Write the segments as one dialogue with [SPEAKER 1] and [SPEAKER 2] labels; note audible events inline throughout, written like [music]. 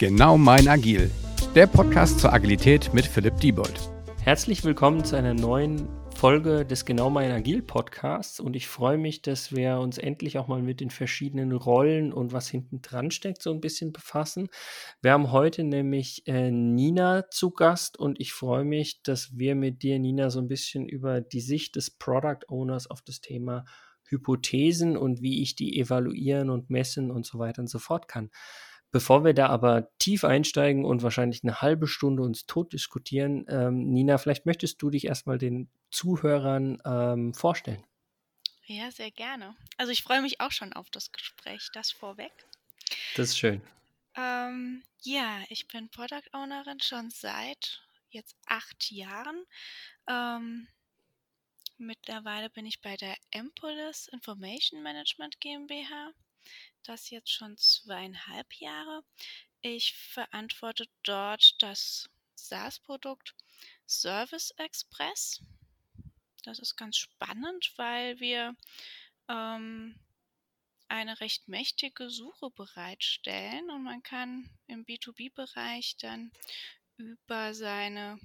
[SPEAKER 1] Genau mein Agil, der Podcast zur Agilität mit Philipp Diebold.
[SPEAKER 2] Herzlich willkommen zu einer neuen Folge des Genau mein Agil Podcasts und ich freue mich, dass wir uns endlich auch mal mit den verschiedenen Rollen und was hinten dran steckt so ein bisschen befassen. Wir haben heute nämlich äh, Nina zu Gast und ich freue mich, dass wir mit dir, Nina, so ein bisschen über die Sicht des Product Owners auf das Thema Hypothesen und wie ich die evaluieren und messen und so weiter und so fort kann. Bevor wir da aber tief einsteigen und wahrscheinlich eine halbe Stunde uns tot diskutieren, ähm, Nina, vielleicht möchtest du dich erstmal den Zuhörern ähm, vorstellen.
[SPEAKER 3] Ja, sehr gerne. Also ich freue mich auch schon auf das Gespräch, das vorweg.
[SPEAKER 2] Das ist schön.
[SPEAKER 3] Ähm, ja, ich bin Product Ownerin schon seit jetzt acht Jahren. Ähm, mittlerweile bin ich bei der Empolis Information Management GmbH das jetzt schon zweieinhalb Jahre. Ich verantworte dort das SaaS-Produkt Service Express. Das ist ganz spannend, weil wir ähm, eine recht mächtige Suche bereitstellen und man kann im B2B-Bereich dann über seine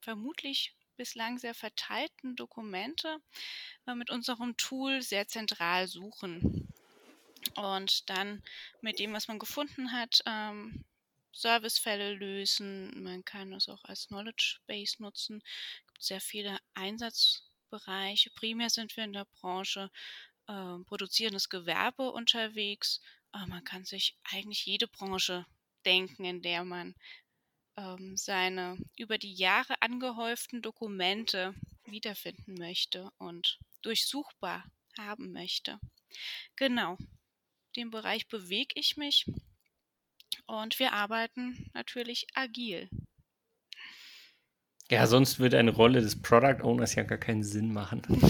[SPEAKER 3] vermutlich bislang sehr verteilten Dokumente äh, mit unserem Tool sehr zentral suchen und dann mit dem, was man gefunden hat, ähm, Servicefälle lösen. Man kann es auch als Knowledge Base nutzen. Es gibt sehr viele Einsatzbereiche. Primär sind wir in der Branche äh, produzierendes Gewerbe unterwegs. Aber man kann sich eigentlich jede Branche denken, in der man ähm, seine über die Jahre angehäuften Dokumente wiederfinden möchte und durchsuchbar haben möchte. Genau, dem Bereich bewege ich mich und wir arbeiten natürlich agil.
[SPEAKER 2] Ja, sonst würde eine Rolle des Product Owners ja gar keinen Sinn machen. [laughs] Genau.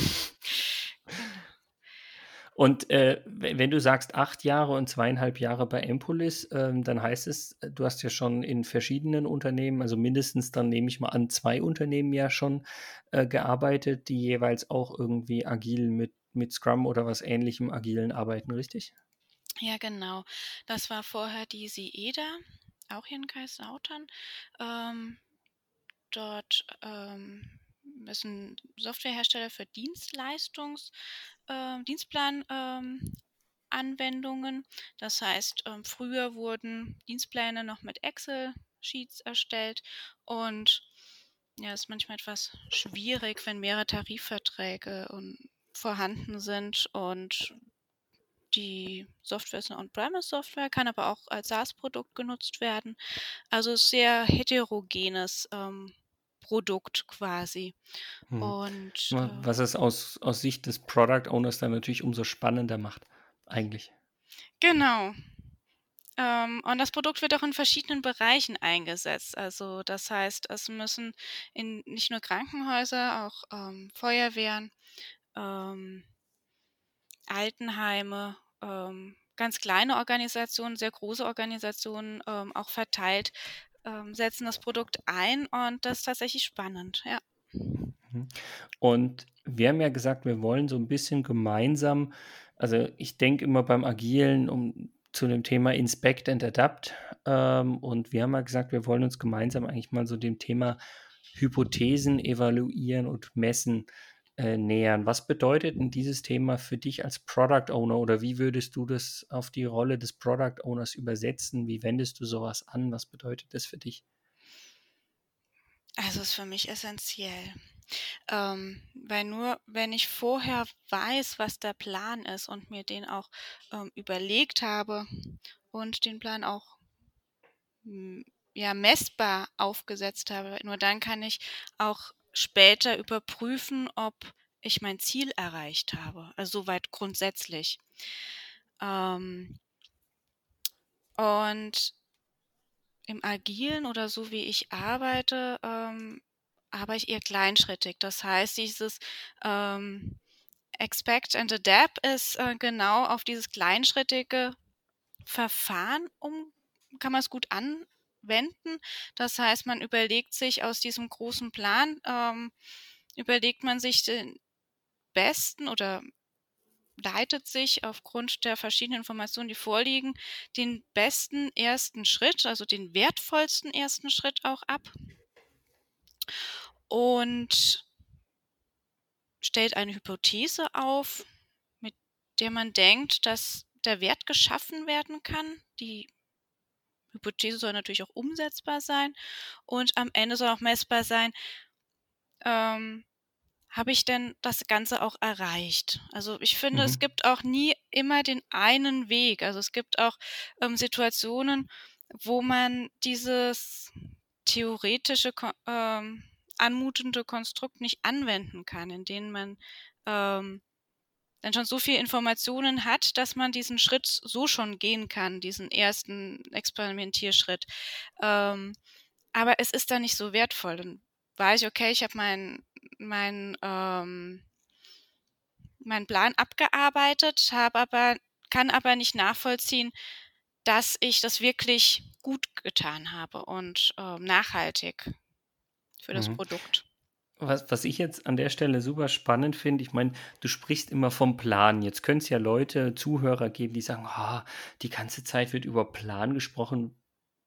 [SPEAKER 2] Und äh, wenn du sagst acht Jahre und zweieinhalb Jahre bei Empolis, ähm, dann heißt es, du hast ja schon in verschiedenen Unternehmen, also mindestens dann nehme ich mal an, zwei Unternehmen ja schon äh, gearbeitet, die jeweils auch irgendwie agil mit, mit Scrum oder was ähnlichem agilen arbeiten, richtig?
[SPEAKER 3] Ja, genau. Das war vorher die Sieda, auch hier in Kaiserslautern. Ähm, dort ähm, ist ein Softwarehersteller für Dienstleistungs, äh, Dienstplan-Anwendungen. Ähm, das heißt, ähm, früher wurden Dienstpläne noch mit Excel-Sheets erstellt und ja, ist manchmal etwas schwierig, wenn mehrere Tarifverträge und vorhanden sind und die Software ist eine On-Premise-Software, kann aber auch als SaaS-Produkt genutzt werden. Also sehr heterogenes ähm, Produkt quasi.
[SPEAKER 2] Hm. Und, äh, Was es aus, aus Sicht des Product Owners dann natürlich umso spannender macht, eigentlich.
[SPEAKER 3] Genau. Ähm, und das Produkt wird auch in verschiedenen Bereichen eingesetzt. Also das heißt, es müssen in nicht nur Krankenhäuser, auch ähm, Feuerwehren, ähm, Altenheime, ähm, ganz kleine Organisationen, sehr große Organisationen ähm, auch verteilt, ähm, setzen das Produkt ein und das ist tatsächlich spannend, ja.
[SPEAKER 2] Mhm. Und wir haben ja gesagt, wir wollen so ein bisschen gemeinsam, also ich denke immer beim Agilen um zu dem Thema Inspect and Adapt. Ähm, und wir haben ja gesagt, wir wollen uns gemeinsam eigentlich mal so dem Thema Hypothesen evaluieren und messen äh, nähern. Was bedeutet denn dieses Thema für dich als Product Owner oder wie würdest du das auf die Rolle des Product Owners übersetzen? Wie wendest du sowas an? Was bedeutet das für dich?
[SPEAKER 3] Also ist für mich essentiell. Ähm, weil nur wenn ich vorher weiß, was der Plan ist und mir den auch ähm, überlegt habe und den Plan auch hm, ja messbar aufgesetzt habe, nur dann kann ich auch später überprüfen, ob ich mein Ziel erreicht habe. Also soweit grundsätzlich. Ähm, und im Agilen oder so wie ich arbeite, ähm, arbeite ich eher kleinschrittig. Das heißt, dieses ähm, Expect and Adapt ist äh, genau auf dieses kleinschrittige Verfahren um, kann man es gut an, wenden. Das heißt, man überlegt sich aus diesem großen Plan, ähm, überlegt man sich den besten oder leitet sich aufgrund der verschiedenen Informationen, die vorliegen, den besten ersten Schritt, also den wertvollsten ersten Schritt auch ab und stellt eine Hypothese auf, mit der man denkt, dass der Wert geschaffen werden kann. Die Hypothese soll natürlich auch umsetzbar sein und am Ende soll auch messbar sein, ähm, habe ich denn das Ganze auch erreicht? Also ich finde, mhm. es gibt auch nie immer den einen Weg. Also es gibt auch ähm, Situationen, wo man dieses theoretische, ähm, anmutende Konstrukt nicht anwenden kann, in denen man ähm, dann schon so viel Informationen hat, dass man diesen Schritt so schon gehen kann, diesen ersten Experimentierschritt. Ähm, aber es ist dann nicht so wertvoll. Dann weiß ich, okay, ich habe meinen mein, ähm, mein Plan abgearbeitet, habe aber, kann aber nicht nachvollziehen, dass ich das wirklich gut getan habe und ähm, nachhaltig für das mhm. Produkt.
[SPEAKER 2] Was, was ich jetzt an der Stelle super spannend finde, ich meine, du sprichst immer vom Plan. Jetzt können es ja Leute, Zuhörer geben, die sagen, oh, die ganze Zeit wird über Plan gesprochen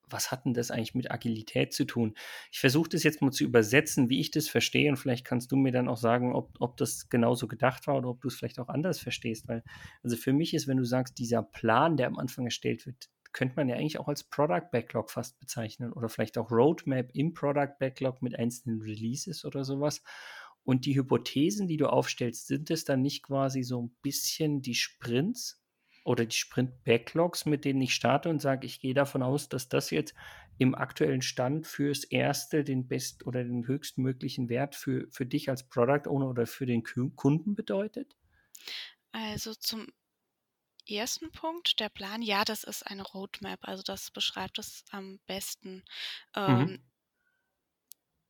[SPEAKER 2] was hat denn das eigentlich mit Agilität zu tun? Ich versuche das jetzt mal zu übersetzen, wie ich das verstehe und vielleicht kannst du mir dann auch sagen, ob, ob das genauso gedacht war oder ob du es vielleicht auch anders verstehst, weil also für mich ist, wenn du sagst, dieser Plan, der am Anfang erstellt wird, könnte man ja eigentlich auch als Product Backlog fast bezeichnen oder vielleicht auch Roadmap im Product Backlog mit einzelnen Releases oder sowas. Und die Hypothesen, die du aufstellst, sind es dann nicht quasi so ein bisschen die Sprints, oder die Sprint-Backlogs, mit denen ich starte und sage, ich gehe davon aus, dass das jetzt im aktuellen Stand fürs erste den best oder den höchstmöglichen Wert für, für dich als Product Owner oder für den Kunden bedeutet?
[SPEAKER 3] Also zum ersten Punkt, der Plan, ja, das ist eine Roadmap, also das beschreibt es am besten. Ähm, mhm.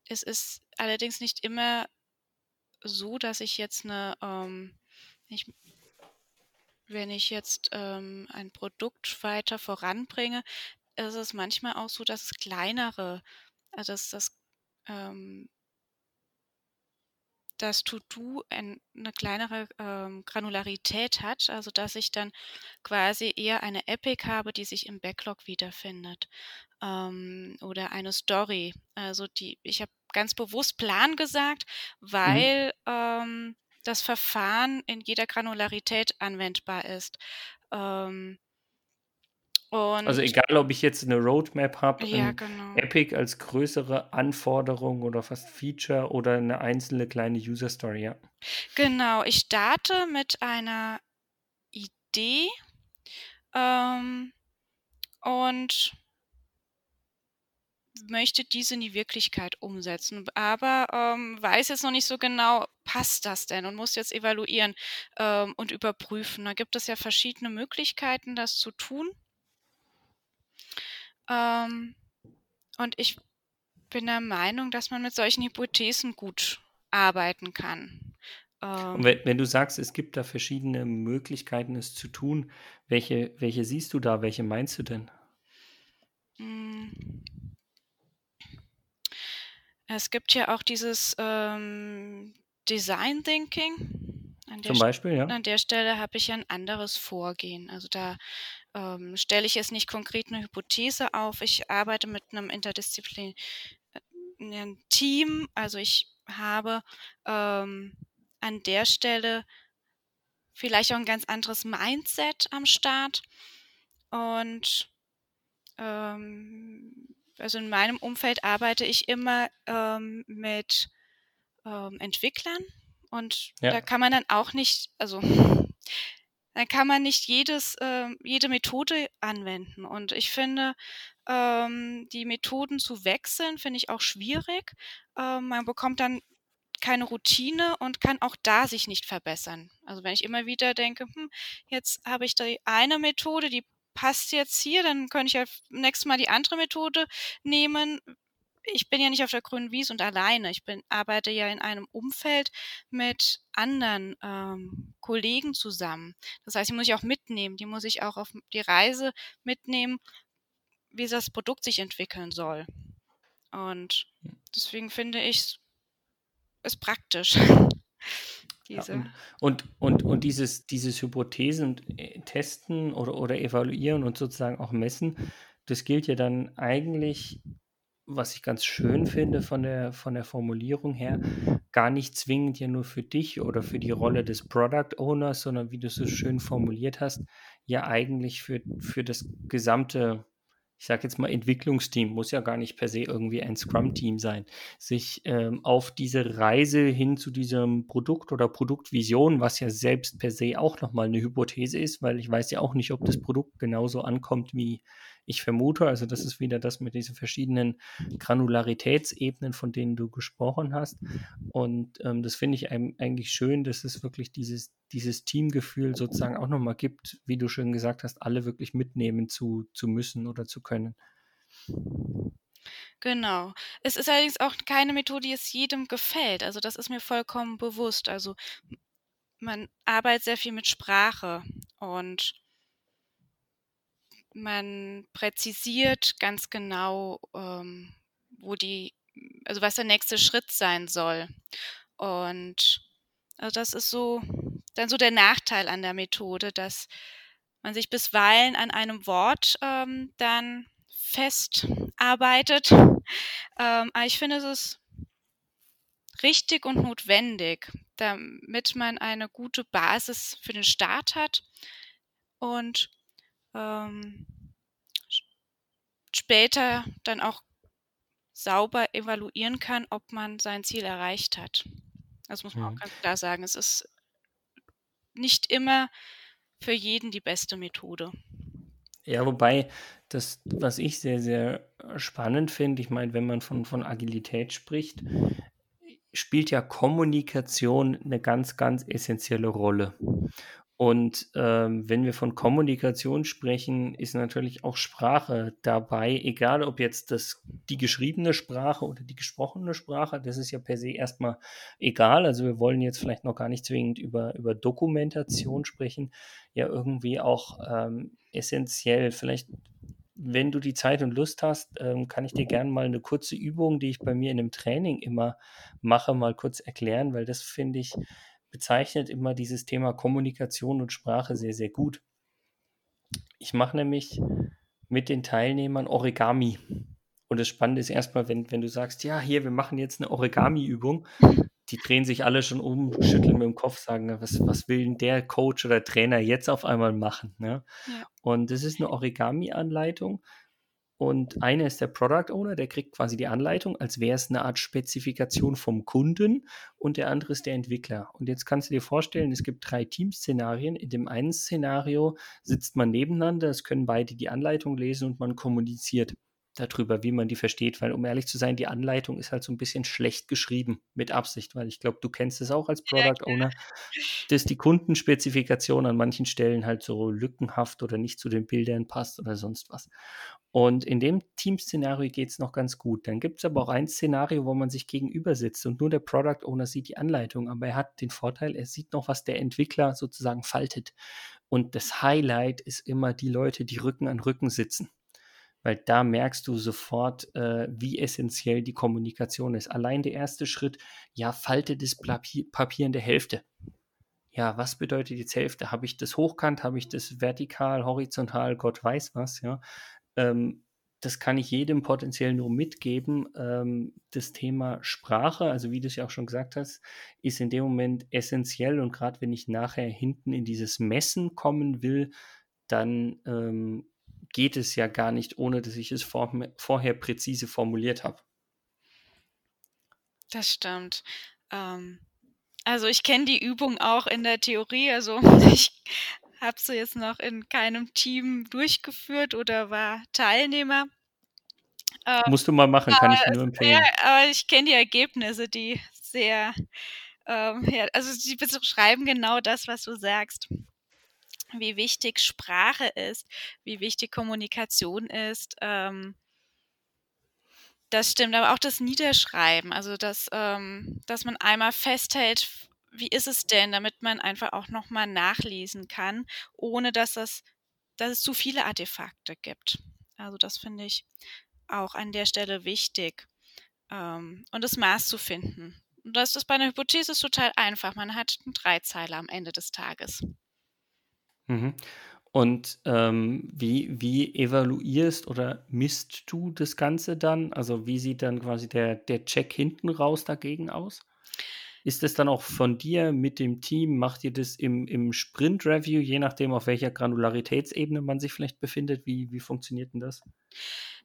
[SPEAKER 3] Es ist allerdings nicht immer so, dass ich jetzt eine, ähm, ich wenn ich jetzt ähm, ein Produkt weiter voranbringe, ist es manchmal auch so, dass kleinere, also dass das ähm, das To-Do eine kleinere ähm, Granularität hat, also dass ich dann quasi eher eine Epic habe, die sich im Backlog wiederfindet ähm, oder eine Story. Also die, ich habe ganz bewusst Plan gesagt, mhm. weil mhm. ähm, das Verfahren in jeder Granularität anwendbar ist. Ähm,
[SPEAKER 2] also egal, ob ich jetzt eine Roadmap habe,
[SPEAKER 3] ja, genau.
[SPEAKER 2] Epic als größere Anforderung oder fast Feature oder eine einzelne kleine User Story, ja.
[SPEAKER 3] Genau, ich starte mit einer Idee ähm, und möchte diese in die Wirklichkeit umsetzen, aber ähm, weiß jetzt noch nicht so genau, passt das denn und muss jetzt evaluieren ähm, und überprüfen. Da gibt es ja verschiedene Möglichkeiten, das zu tun. Ähm, und ich bin der Meinung, dass man mit solchen Hypothesen gut arbeiten kann.
[SPEAKER 2] Und ähm wenn, wenn, du sagst, es gibt da verschiedene Möglichkeiten, es zu tun, welche, welche siehst du da? Welche meinst du denn?
[SPEAKER 3] Es gibt ja auch dieses ähm, Design Thinking.
[SPEAKER 2] Zum Beispiel, ja.
[SPEAKER 3] An der Stelle habe ich ein anderes Vorgehen. Also da ähm, stelle ich jetzt nicht konkret eine Hypothese auf. Ich arbeite mit einem interdisziplinären Team. Also ich habe ähm, an der Stelle vielleicht auch ein ganz anderes Mindset am Start. Und ähm, also in meinem Umfeld arbeite ich immer ähm, mit ähm, Entwicklern und ja. da kann man dann auch nicht, also [laughs] dann kann man nicht jedes, äh, jede Methode anwenden. Und ich finde, ähm, die Methoden zu wechseln, finde ich auch schwierig. Ähm, man bekommt dann keine Routine und kann auch da sich nicht verbessern. Also wenn ich immer wieder denke, hm, jetzt habe ich die eine Methode, die passt jetzt hier, dann könnte ich ja nächstes Mal die andere Methode nehmen. Ich bin ja nicht auf der grünen Wiese und alleine. Ich bin, arbeite ja in einem Umfeld mit anderen ähm, Kollegen zusammen. Das heißt, die muss ich auch mitnehmen. Die muss ich auch auf die Reise mitnehmen, wie das Produkt sich entwickeln soll. Und deswegen finde ich es praktisch. [laughs]
[SPEAKER 2] Diese. Ja, und, und, und, dieses, dieses Hypothesen äh, testen oder, oder evaluieren und sozusagen auch messen, das gilt ja dann eigentlich, was ich ganz schön finde von der, von der Formulierung her, gar nicht zwingend ja nur für dich oder für die Rolle des Product Owners, sondern wie du es so schön formuliert hast, ja eigentlich für, für das gesamte ich sage jetzt mal Entwicklungsteam, muss ja gar nicht per se irgendwie ein Scrum-Team sein, sich ähm, auf diese Reise hin zu diesem Produkt oder Produktvision, was ja selbst per se auch nochmal eine Hypothese ist, weil ich weiß ja auch nicht, ob das Produkt genauso ankommt, wie ich vermute. Also das ist wieder das mit diesen verschiedenen Granularitätsebenen, von denen du gesprochen hast. Und ähm, das finde ich eigentlich schön, dass es wirklich dieses, dieses Teamgefühl sozusagen auch nochmal gibt, wie du schon gesagt hast, alle wirklich mitnehmen zu, zu müssen oder zu können.
[SPEAKER 3] Genau. Es ist allerdings auch keine Methode, die es jedem gefällt. Also das ist mir vollkommen bewusst. Also man arbeitet sehr viel mit Sprache und man präzisiert ganz genau, ähm, wo die, also was der nächste Schritt sein soll. Und also das ist so dann so der Nachteil an der Methode, dass man sich bisweilen an einem Wort ähm, dann festarbeitet. Ähm, aber ich finde, es ist richtig und notwendig, damit man eine gute Basis für den Start hat und ähm, später dann auch sauber evaluieren kann, ob man sein Ziel erreicht hat. Das muss man mhm. auch ganz klar sagen. Es ist nicht immer für jeden die beste Methode.
[SPEAKER 2] Ja, wobei das, was ich sehr, sehr spannend finde, ich meine, wenn man von, von Agilität spricht, spielt ja Kommunikation eine ganz, ganz essentielle Rolle. Und ähm, wenn wir von Kommunikation sprechen, ist natürlich auch Sprache dabei, egal ob jetzt das, die geschriebene Sprache oder die gesprochene Sprache, das ist ja per se erstmal egal. Also wir wollen jetzt vielleicht noch gar nicht zwingend über, über Dokumentation sprechen, ja irgendwie auch ähm, essentiell. Vielleicht, wenn du die Zeit und Lust hast, ähm, kann ich dir gerne mal eine kurze Übung, die ich bei mir in einem Training immer mache, mal kurz erklären, weil das finde ich bezeichnet immer dieses Thema Kommunikation und Sprache sehr, sehr gut. Ich mache nämlich mit den Teilnehmern Origami. Und das Spannende ist erstmal, wenn, wenn du sagst, ja, hier, wir machen jetzt eine Origami-Übung, die drehen sich alle schon um, schütteln mit dem Kopf, sagen, was, was will denn der Coach oder Trainer jetzt auf einmal machen? Ne? Ja. Und das ist eine Origami-Anleitung, und einer ist der Product Owner, der kriegt quasi die Anleitung, als wäre es eine Art Spezifikation vom Kunden. Und der andere ist der Entwickler. Und jetzt kannst du dir vorstellen, es gibt drei Teamszenarien. In dem einen Szenario sitzt man nebeneinander, es können beide die Anleitung lesen und man kommuniziert darüber, wie man die versteht, weil um ehrlich zu sein, die Anleitung ist halt so ein bisschen schlecht geschrieben mit Absicht, weil ich glaube, du kennst es auch als Product Owner, dass die Kundenspezifikation an manchen Stellen halt so lückenhaft oder nicht zu den Bildern passt oder sonst was. Und in dem Team-Szenario geht es noch ganz gut. Dann gibt es aber auch ein Szenario, wo man sich gegenüber sitzt und nur der Product Owner sieht die Anleitung, aber er hat den Vorteil, er sieht noch, was der Entwickler sozusagen faltet. Und das Highlight ist immer die Leute, die Rücken an Rücken sitzen weil da merkst du sofort, äh, wie essentiell die Kommunikation ist. Allein der erste Schritt, ja, falte das Papier in der Hälfte. Ja, was bedeutet jetzt Hälfte? Habe ich das hochkant? Habe ich das vertikal, horizontal? Gott weiß was, ja. Ähm, das kann ich jedem potenziell nur mitgeben. Ähm, das Thema Sprache, also wie du es ja auch schon gesagt hast, ist in dem Moment essentiell und gerade wenn ich nachher hinten in dieses Messen kommen will, dann ähm, geht es ja gar nicht, ohne dass ich es vor, vorher präzise formuliert habe.
[SPEAKER 3] Das stimmt. Ähm, also ich kenne die Übung auch in der Theorie. Also [laughs] ich habe sie jetzt noch in keinem Team durchgeführt oder war Teilnehmer.
[SPEAKER 2] Ähm, Musst du mal machen, kann ich nur empfehlen. Ja,
[SPEAKER 3] aber ich kenne die Ergebnisse, die sehr, ähm, ja, also sie beschreiben genau das, was du sagst wie wichtig Sprache ist, wie wichtig Kommunikation ist. Ähm, das stimmt, aber auch das Niederschreiben, also dass, ähm, dass man einmal festhält, wie ist es denn, damit man einfach auch nochmal nachlesen kann, ohne dass, das, dass es zu viele Artefakte gibt. Also das finde ich auch an der Stelle wichtig. Ähm, und das Maß zu finden. das ist bei einer Hypothese total einfach. Man hat einen Dreizeiler am Ende des Tages.
[SPEAKER 2] Mhm. Und ähm, wie, wie evaluierst oder misst du das Ganze dann? Also wie sieht dann quasi der, der Check hinten raus dagegen aus? Ist das dann auch von dir mit dem Team? Macht ihr das im, im Sprint-Review, je nachdem, auf welcher Granularitätsebene man sich vielleicht befindet? Wie, wie funktioniert denn das?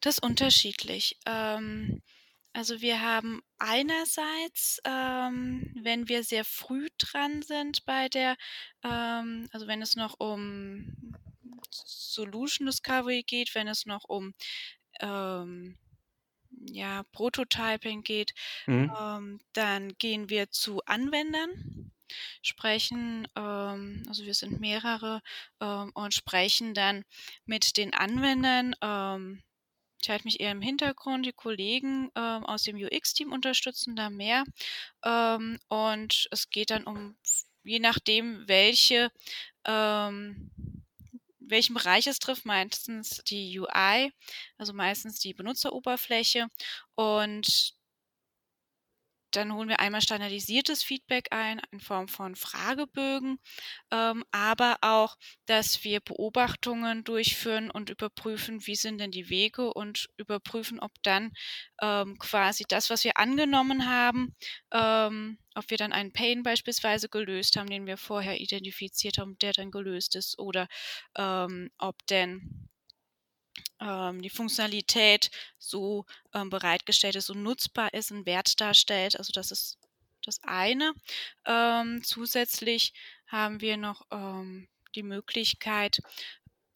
[SPEAKER 3] Das ist unterschiedlich. Ähm, also wir haben einerseits, ähm, wenn wir sehr früh dran sind bei der, ähm, also wenn es noch um Solution Discovery geht, wenn es noch um ähm, ja, Prototyping geht,
[SPEAKER 2] Mhm.
[SPEAKER 3] ähm, dann gehen wir zu Anwendern, sprechen, ähm, also wir sind mehrere ähm, und sprechen dann mit den Anwendern. Ähm, ich halte mich eher im Hintergrund. Die Kollegen ähm, aus dem UX-Team unterstützen da mehr. Ähm, und es geht dann um, je nachdem, welche, ähm, welchen Bereich es trifft, meistens die UI, also meistens die Benutzeroberfläche. Und dann holen wir einmal standardisiertes Feedback ein in Form von Fragebögen, ähm, aber auch, dass wir Beobachtungen durchführen und überprüfen, wie sind denn die Wege und überprüfen, ob dann ähm, quasi das, was wir angenommen haben, ähm, ob wir dann einen Pain beispielsweise gelöst haben, den wir vorher identifiziert haben, der dann gelöst ist, oder ähm, ob denn die Funktionalität so ähm, bereitgestellt ist und nutzbar ist, einen Wert darstellt. Also das ist das eine. Ähm, zusätzlich haben wir noch ähm, die Möglichkeit,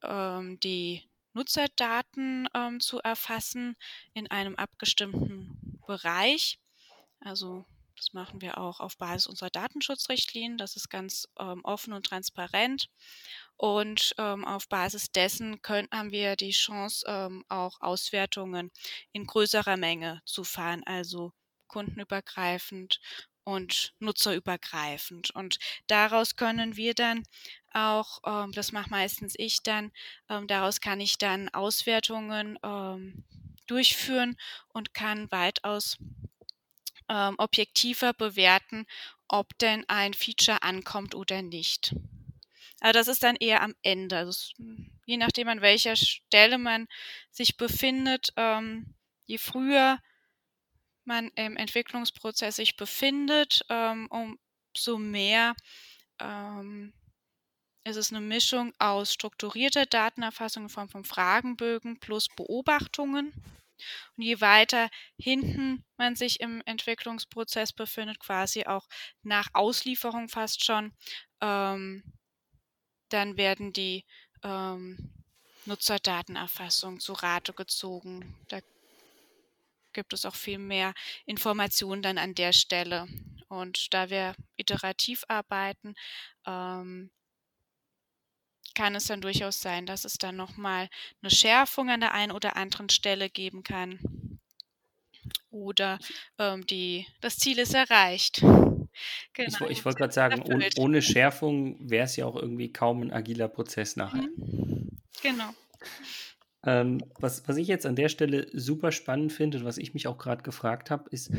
[SPEAKER 3] ähm, die Nutzerdaten ähm, zu erfassen in einem abgestimmten Bereich. Also das machen wir auch auf Basis unserer Datenschutzrichtlinien. Das ist ganz ähm, offen und transparent. Und ähm, auf Basis dessen können, haben wir die Chance, ähm, auch Auswertungen in größerer Menge zu fahren, also kundenübergreifend und nutzerübergreifend. Und daraus können wir dann auch, ähm, das macht meistens ich dann, ähm, daraus kann ich dann Auswertungen ähm, durchführen und kann weitaus ähm, objektiver bewerten, ob denn ein Feature ankommt oder nicht. Aber das ist dann eher am Ende. Also es, je nachdem, an welcher Stelle man sich befindet, ähm, je früher man im Entwicklungsprozess sich befindet, ähm, umso mehr ähm, ist es eine Mischung aus strukturierter Datenerfassung in Form von Fragenbögen plus Beobachtungen. Und je weiter hinten man sich im Entwicklungsprozess befindet, quasi auch nach Auslieferung fast schon, ähm, dann werden die ähm, Nutzerdatenerfassung zu Rate gezogen. Da gibt es auch viel mehr Informationen dann an der Stelle. Und da wir iterativ arbeiten, ähm, kann es dann durchaus sein, dass es dann nochmal eine Schärfung an der einen oder anderen Stelle geben kann. Oder ähm, die, das Ziel ist erreicht.
[SPEAKER 2] Genau. Ich, ich wollte gerade sagen, ohne, ohne Schärfung wäre es ja auch irgendwie kaum ein agiler Prozess nachher.
[SPEAKER 3] Mhm. Genau.
[SPEAKER 2] Ähm, was, was ich jetzt an der Stelle super spannend finde und was ich mich auch gerade gefragt habe, ist,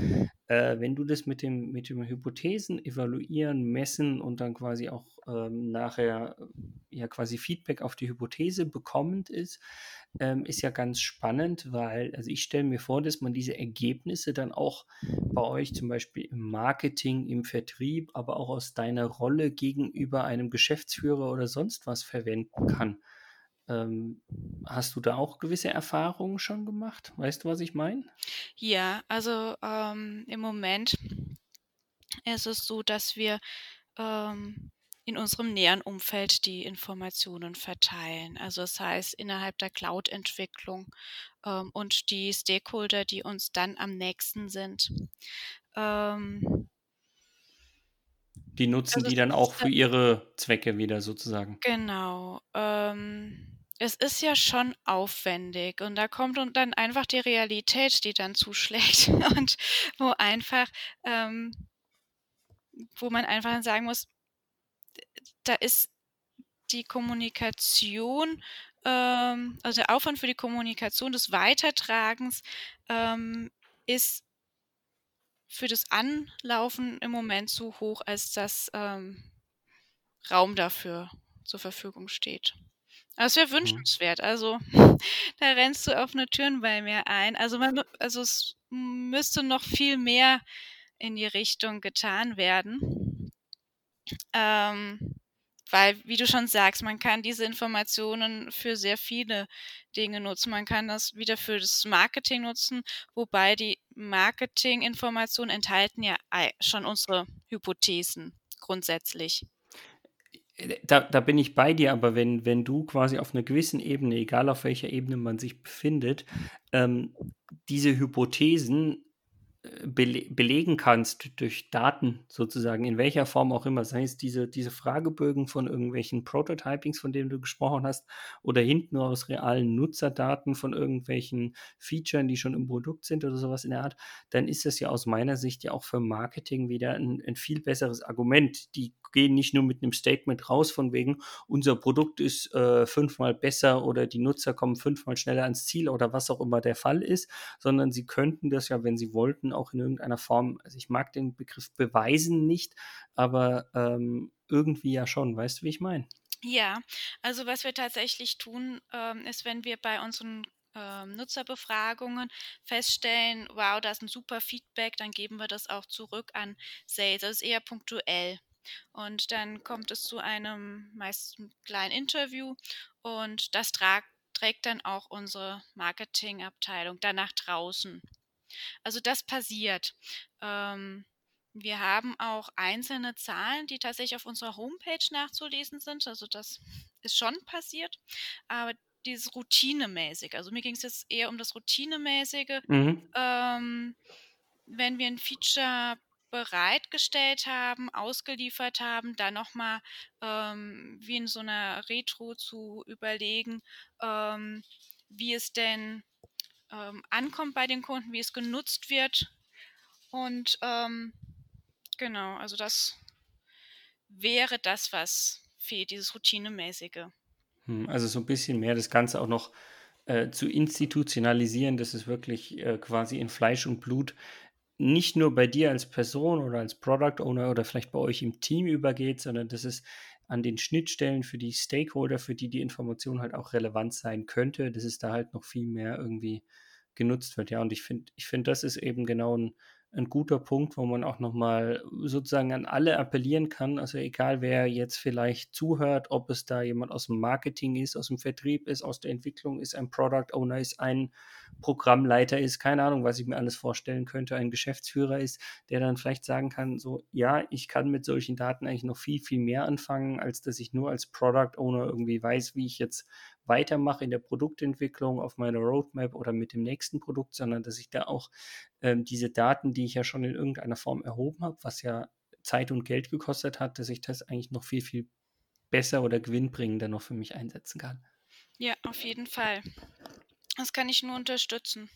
[SPEAKER 2] äh, wenn du das mit dem, mit dem Hypothesen evaluieren, messen und dann quasi auch ähm, nachher äh, ja quasi Feedback auf die Hypothese bekommend ist, ähm, ist ja ganz spannend, weil, also ich stelle mir vor, dass man diese Ergebnisse dann auch bei euch zum Beispiel im Marketing, im Vertrieb, aber auch aus deiner Rolle gegenüber einem Geschäftsführer oder sonst was verwenden kann. Ähm, hast du da auch gewisse Erfahrungen schon gemacht? Weißt du, was ich meine?
[SPEAKER 3] Ja, also ähm, im Moment ist es so, dass wir ähm, in unserem näheren Umfeld die Informationen verteilen. Also das heißt innerhalb der Cloud-Entwicklung ähm, und die Stakeholder, die uns dann am nächsten sind. Ähm,
[SPEAKER 2] die nutzen also die dann auch für ihre Zwecke wieder sozusagen.
[SPEAKER 3] Genau. Ähm, es ist ja schon aufwendig und da kommt dann einfach die Realität, die dann zuschlägt [laughs] und wo einfach, ähm, wo man einfach sagen muss, da ist die Kommunikation, ähm, also der Aufwand für die Kommunikation des Weitertragens ähm, ist für das Anlaufen im Moment zu hoch, als dass ähm, Raum dafür zur Verfügung steht. Aber es wäre
[SPEAKER 2] Mhm.
[SPEAKER 3] wünschenswert. Also [laughs] da rennst du offene Türen bei mir ein. Also man, also es müsste noch viel mehr in die Richtung getan werden. Ähm, weil, wie du schon sagst, man kann diese Informationen für sehr viele Dinge nutzen. Man kann das wieder für das Marketing nutzen, wobei die Marketinginformationen enthalten ja schon unsere Hypothesen grundsätzlich.
[SPEAKER 2] Da, da bin ich bei dir, aber wenn, wenn du quasi auf einer gewissen Ebene, egal auf welcher Ebene man sich befindet, ähm, diese Hypothesen bele belegen kannst durch Daten sozusagen, in welcher Form auch immer, sei es diese, diese Fragebögen von irgendwelchen Prototypings, von denen du gesprochen hast, oder hinten aus realen Nutzerdaten von irgendwelchen Features, die schon im Produkt sind oder sowas in der Art, dann ist das ja aus meiner Sicht ja auch für Marketing wieder ein, ein viel besseres Argument. Die gehen nicht nur mit einem Statement raus von wegen, unser Produkt ist äh, fünfmal besser oder die Nutzer kommen fünfmal schneller ans Ziel oder was auch immer der Fall ist, sondern sie könnten das ja, wenn sie wollten, auch in irgendeiner Form, also ich mag den Begriff beweisen nicht, aber ähm, irgendwie ja schon, weißt du, wie ich meine?
[SPEAKER 3] Ja, also was wir tatsächlich tun, ähm, ist, wenn wir bei unseren ähm, Nutzerbefragungen feststellen, wow, da ist ein super Feedback, dann geben wir das auch zurück an Sales. Das ist eher punktuell. Und dann kommt es zu einem meist kleinen Interview und das trag, trägt dann auch unsere Marketingabteilung dann nach draußen. Also das passiert. Ähm, wir haben auch einzelne Zahlen, die tatsächlich auf unserer Homepage nachzulesen sind. Also das ist schon passiert. Aber dieses Routinemäßige, also mir ging es jetzt eher um das Routinemäßige.
[SPEAKER 2] Mhm.
[SPEAKER 3] Ähm, wenn wir ein Feature bereitgestellt haben, ausgeliefert haben, dann nochmal ähm, wie in so einer Retro zu überlegen, ähm, wie es denn ähm, ankommt bei den Kunden, wie es genutzt wird. Und ähm, genau, also das wäre das, was fehlt, dieses Routinemäßige.
[SPEAKER 2] Hm, Also so ein bisschen mehr das Ganze auch noch äh, zu institutionalisieren, dass es wirklich äh, quasi in Fleisch und Blut nicht nur bei dir als Person oder als Product Owner oder vielleicht bei euch im Team übergeht, sondern dass es an den Schnittstellen für die Stakeholder, für die die Information halt auch relevant sein könnte, dass es da halt noch viel mehr irgendwie genutzt wird. Ja, und ich finde, ich finde, das ist eben genau ein, ein guter Punkt, wo man auch nochmal sozusagen an alle appellieren kann. Also egal, wer jetzt vielleicht zuhört, ob es da jemand aus dem Marketing ist, aus dem Vertrieb ist, aus der Entwicklung ist, ein Product Owner ist, ein Programmleiter ist, keine Ahnung, was ich mir alles vorstellen könnte, ein Geschäftsführer ist, der dann vielleicht sagen kann, so, ja, ich kann mit solchen Daten eigentlich noch viel, viel mehr anfangen, als dass ich nur als Product Owner irgendwie weiß, wie ich jetzt weitermache in der Produktentwicklung auf meiner Roadmap oder mit dem nächsten Produkt, sondern dass ich da auch ähm, diese Daten, die ich ja schon in irgendeiner Form erhoben habe, was ja Zeit und Geld gekostet hat, dass ich das eigentlich noch viel, viel besser oder gewinnbringender noch für mich einsetzen kann.
[SPEAKER 3] Ja, auf jeden Fall. Das kann ich nur unterstützen.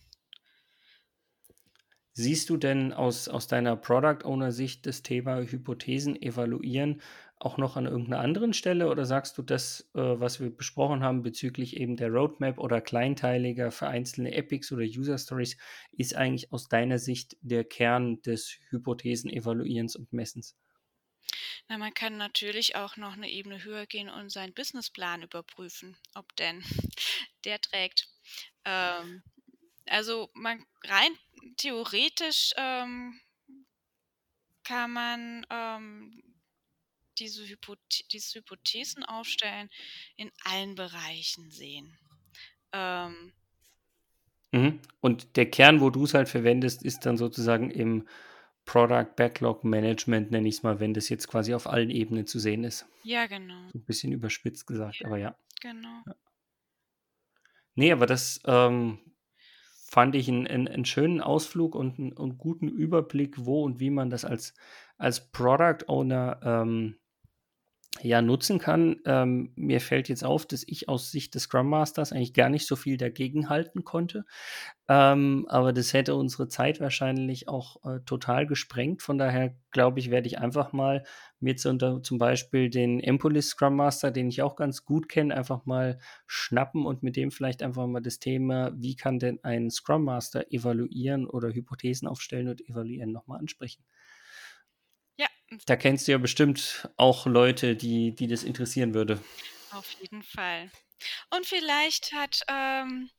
[SPEAKER 2] Siehst du denn aus, aus deiner Product Owner Sicht das Thema Hypothesen evaluieren auch noch an irgendeiner anderen Stelle oder sagst du das, äh, was wir besprochen haben bezüglich eben der Roadmap oder kleinteiliger für einzelne Epics oder User Stories, ist eigentlich aus deiner Sicht der Kern des Hypothesen evaluierens und Messens?
[SPEAKER 3] Na, man kann natürlich auch noch eine Ebene höher gehen und seinen Businessplan überprüfen, ob denn [laughs] der trägt. Ähm, also man rein theoretisch ähm, kann man ähm, diese, Hypothe diese Hypothesen aufstellen in allen Bereichen sehen. Ähm,
[SPEAKER 2] Mhm. Und der Kern, wo du es halt verwendest, ist dann sozusagen im Product Backlog Management, nenne ich es mal, wenn das jetzt quasi auf allen Ebenen zu sehen ist.
[SPEAKER 3] ja, genau,
[SPEAKER 2] So ein bisschen überspitzt gesagt, aber ja.
[SPEAKER 3] genau.
[SPEAKER 2] Nee, aber das ähm, fand ich einen, einen, einen schönen Ausflug und einen, einen guten Überblick, wo und wie man das als, als Product Owner ähm, ja, nutzen kann. Ähm, mir fällt jetzt auf, dass ich aus Sicht des Scrum Masters eigentlich gar nicht so viel dagegen halten konnte. Ähm, aber das hätte unsere Zeit wahrscheinlich auch äh, total gesprengt. Von daher glaube ich, werde ich einfach mal mir zu, zum Beispiel den Empolis Scrum Master, den ich auch ganz gut kenne, einfach mal schnappen und mit dem vielleicht einfach mal das Thema, wie kann denn ein Scrum Master evaluieren oder Hypothesen aufstellen und evaluieren, nochmal ansprechen. Da kennst du ja bestimmt auch Leute, die, die das interessieren würde.
[SPEAKER 3] Auf jeden Fall. Und vielleicht hat ähm,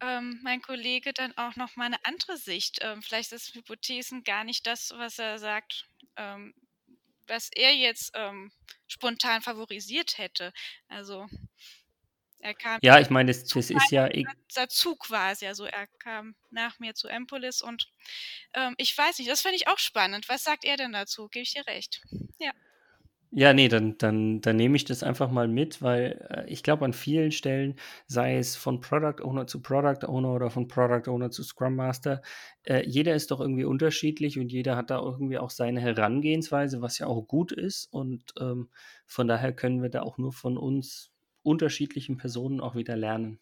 [SPEAKER 3] ähm, mein Kollege dann auch noch mal eine andere Sicht. Ähm, vielleicht ist Hypothesen gar nicht das, was er sagt, ähm, was er jetzt ähm, spontan favorisiert hätte. Also
[SPEAKER 2] er kam ja, ich meine, das, das ist ja
[SPEAKER 3] dazu quasi. Also er kam nach mir zu Empolis und ähm, ich weiß nicht, das fände ich auch spannend. Was sagt er denn dazu? Gebe ich dir recht. Ja.
[SPEAKER 2] Ja, nee, dann, dann, dann nehme ich das einfach mal mit, weil äh, ich glaube, an vielen Stellen, sei es von Product Owner zu Product Owner oder von Product Owner zu Scrum Master, äh, jeder ist doch irgendwie unterschiedlich und jeder hat da irgendwie auch seine Herangehensweise, was ja auch gut ist. Und ähm, von daher können wir da auch nur von uns unterschiedlichen Personen auch wieder lernen.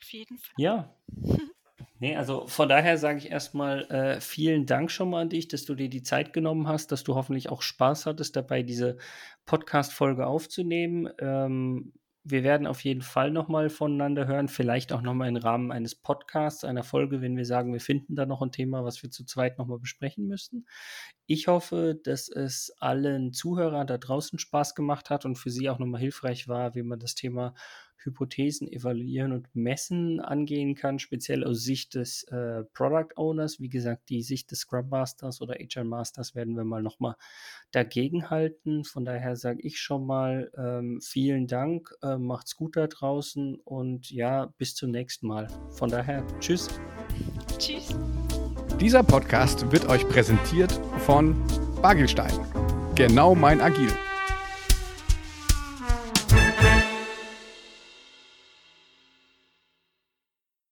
[SPEAKER 3] Auf jeden Fall.
[SPEAKER 2] Ja. [laughs] Nee, also von daher sage ich erstmal äh, vielen Dank schon mal an dich, dass du dir die Zeit genommen hast, dass du hoffentlich auch Spaß hattest dabei, diese Podcast-Folge aufzunehmen. Ähm, wir werden auf jeden Fall nochmal voneinander hören, vielleicht auch nochmal im Rahmen eines Podcasts, einer Folge, wenn wir sagen, wir finden da noch ein Thema, was wir zu zweit nochmal besprechen müssten. Ich hoffe, dass es allen Zuhörern da draußen Spaß gemacht hat und für sie auch nochmal hilfreich war, wie man das Thema Hypothesen evaluieren und messen angehen kann, speziell aus Sicht des äh, Product Owners. Wie gesagt, die Sicht des Scrum Masters oder HR Masters werden wir mal nochmal dagegen halten. Von daher sage ich schon mal ähm, vielen Dank, äh, macht's gut da draußen und ja, bis zum nächsten Mal. Von daher, tschüss.
[SPEAKER 3] Tschüss.
[SPEAKER 1] Dieser Podcast wird euch präsentiert von Bagelstein. Genau mein Agil.